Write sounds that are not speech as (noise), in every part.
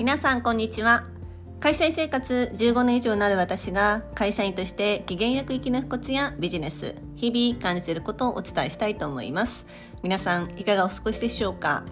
皆さんこんにちは。会社員生活15年以上になる私が会社員として機嫌よく生き抜くコツやビジネス日々感じていることをお伝えしたいと思います。皆さんいかがお過ごしでしょうか？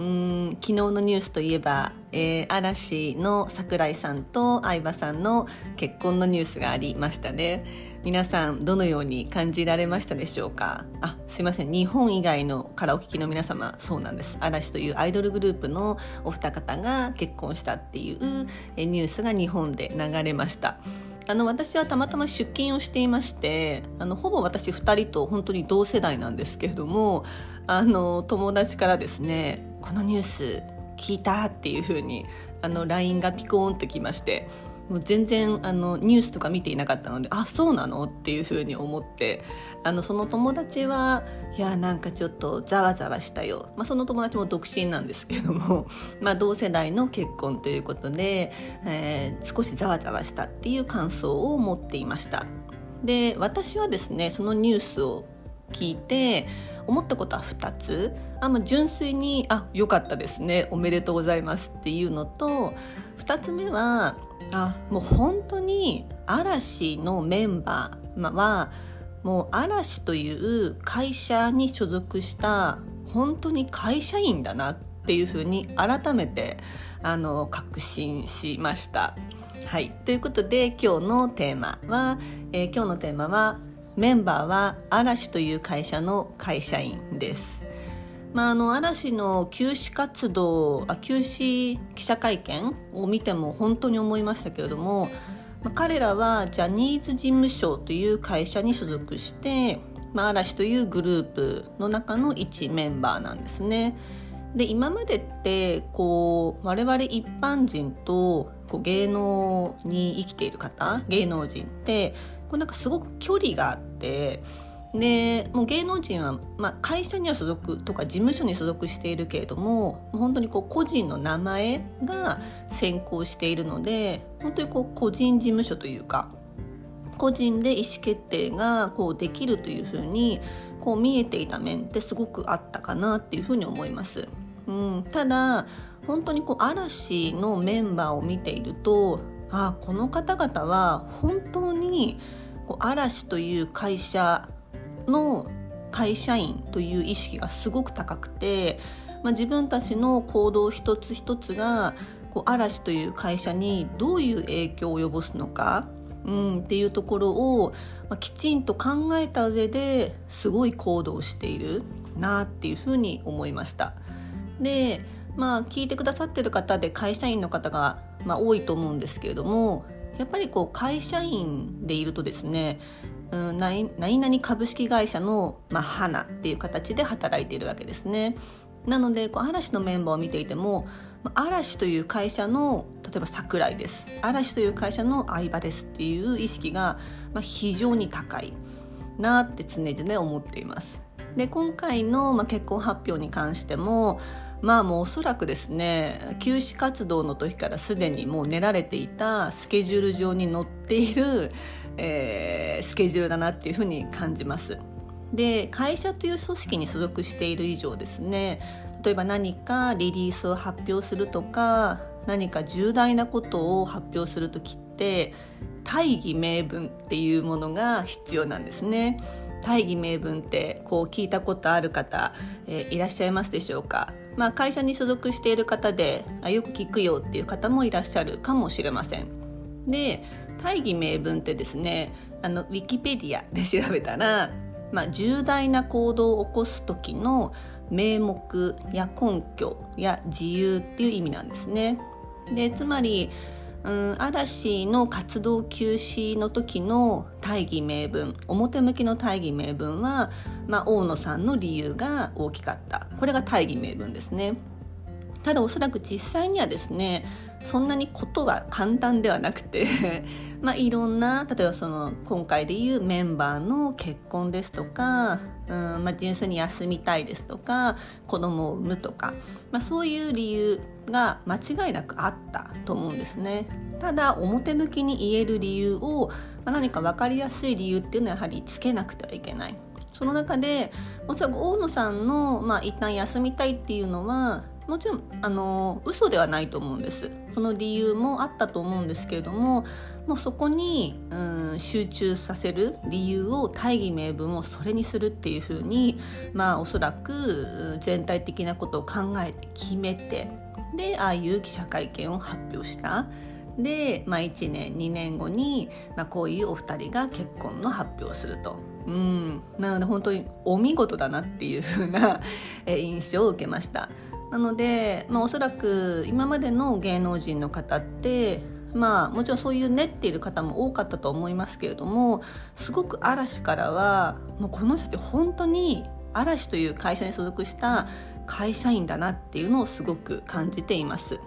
うん昨日のニュースといえば、えー、嵐の桜井さんと相葉さんの結婚のニュースがありましたね。皆さんどのように感じられましたでしょうか？あすいません。日本以外のからお聞きの皆様そうなんです。嵐というアイドルグループのお二方が結婚したっていうニュースが日本で流れました。あの私はたまたま出勤をしていましてあのほぼ私2人と本当に同世代なんですけれどもあの友達からですねこのニュース聞いたっていう風にあに LINE がピコーンときましてもう全然あのニュースとか見ていなかったのであそうなの？っていうふうに思ってあのその友達はいやなんかちょっとざわざわしたよ、まあ、その友達も独身なんですけども、(laughs) まあ、同世代の結婚ということで、えー、少しざわざわしたっていう感想を持っていました。で私はですねそのニュースを聞いて思ったことは2つ。あ、まあ、純粋に「あよかったですね。おめでとうございます」っていうのと2つ目はあもう本当に嵐のメンバーはもう嵐という会社に所属した本当に会社員だなっていうふうに改めてあの確信しました。はい、ということで今日のテーマは、えー、今日のテーマはメンバーは嵐という会社の会社員です。まあ、あの嵐の休止活動あ休止記者会見を見ても本当に思いましたけれども、まあ、彼らはジャニーズ事務所という会社に所属して、まあ、嵐というグループの中の一メンバーなんですね。で今までってこう我々一般人とこう芸能に生きている方芸能人ってこうなんかすごく距離があってでもう芸能人は、まあ、会社には所属とか事務所に所属しているけれどももう本当にこう個人の名前が先行しているので本当にこう個人事務所というか個人で意思決定がこうできるというふうにこう見えていた面ってすごくあったかなっていうふうに思います。うん、ただ本当にこう嵐のメンバーを見ているとあこの方々は本当にこう嵐という会社の会社員という意識がすごく高くて、まあ、自分たちの行動一つ一つがこう嵐という会社にどういう影響を及ぼすのか、うん、っていうところを、まあ、きちんと考えた上ですごい行動しているなっていうふうに思いました。でまあ聞いてくださってる方で会社員の方が、まあ、多いと思うんですけれどもやっぱりこう会社員でいるとですねうん、何々株式会社の、まあ、花っていう形で働いているわけですね。なのでこう嵐のメンバーを見ていても嵐という会社の例えば桜井です嵐という会社の相葉ですっていう意識が、まあ、非常に高いなって常々思っています。で今回の、まあ、結婚発表に関してもまあもうおそらくですね休止活動の時からすでにもう練られていたスケジュール上に載っている、えー、スケジュールだなっていうふうに感じます。で会社という組織に所属している以上ですね例えば何かリリースを発表するとか何か重大なことを発表する時って大義名分っていうものが必要なんですね。大義名分ってこう聞いたことある方、えー、いらっしゃいますでしょうか？まあ、会社に所属している方であよく聞くよっていう方もいらっしゃるかもしれません。で大義名分ってですねあのウィキペディアで調べたら、まあ、重大な行動を起こす時の名目や根拠や自由っていう意味なんですね。でつまりうん嵐の活動休止の時の大義名分表向きの大義名分は、まあ、大野さんの理由が大きかった。これが大義名分ですね。ただおそらく実際にはですねそんなにことは簡単ではなくて (laughs) まあいろんな例えばその今回でいうメンバーの結婚ですとか、うんまあ、純粋に休みたいですとか子供を産むとか、まあ、そういう理由が間違いなくあったと思うんですね。ただ表向きに言える理由を、まあ、何か分かりやすい理由っていうのはやはりつけなくてはいけない。その中でおそらく大野さんの、まあ、一旦休みたいっていうのはもちろんあの嘘ではないと思うんです。その理由もあったと思うんですけれどももうそこにうん集中させる理由を大義名分をそれにするっていうふうにまあおそらく全体的なことを考えて決めてでああいう記者会見を発表した。で、まあ、1年2年後に、まあ、こういうお二人が結婚の発表をすると。うん、なので本当にお見事だなっていう風な印象を受けました。なので、まあ、おそらく今までの芸能人の方ってまあもちろんそういう練っている方も多かったと思いますけれどもすごく嵐からはもうこの人たち本当に嵐という会社に所属した会社員だなっていうのをすごく感じています。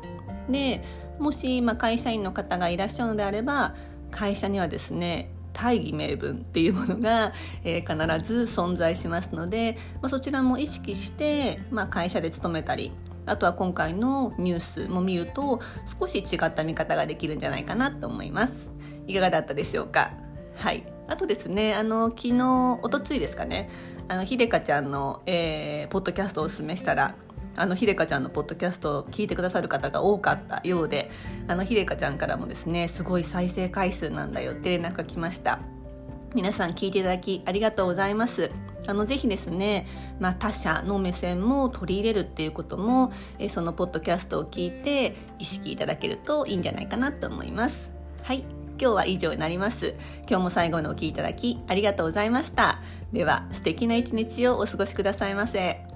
でもし、まあ、会社員の方がいらっしゃるのであれば会社にはですね大義名分っていうものが、(laughs) えー、必ず存在しますので、まあ、そちらも意識して、まあ、会社で勤めたりあとは今回のニュースも見ると少し違った見方ができるんじゃないかなと思います。いかがだったでしょうか？はい。あとですねあの昨日おとついですかね？あのひでかちゃんの、えー、ポッドキャストをおすすめしたらあのひでかちゃんのポッドキャストを聞いてくださる方が多かったようであのひでかちゃんからもですねすごい再生回数なんだよって連絡が来ました。皆さん聞いていただきありがとうございます。あのぜひですね、まあ、他者の目線も取り入れるっていうこともえそのポッドキャストを聞いて意識いただけるといいんじゃないかなと思います。はい。今日は以上になります。今日も最後のお聴きいただきありがとうございました。では素敵な一日をお過ごしくださいませ。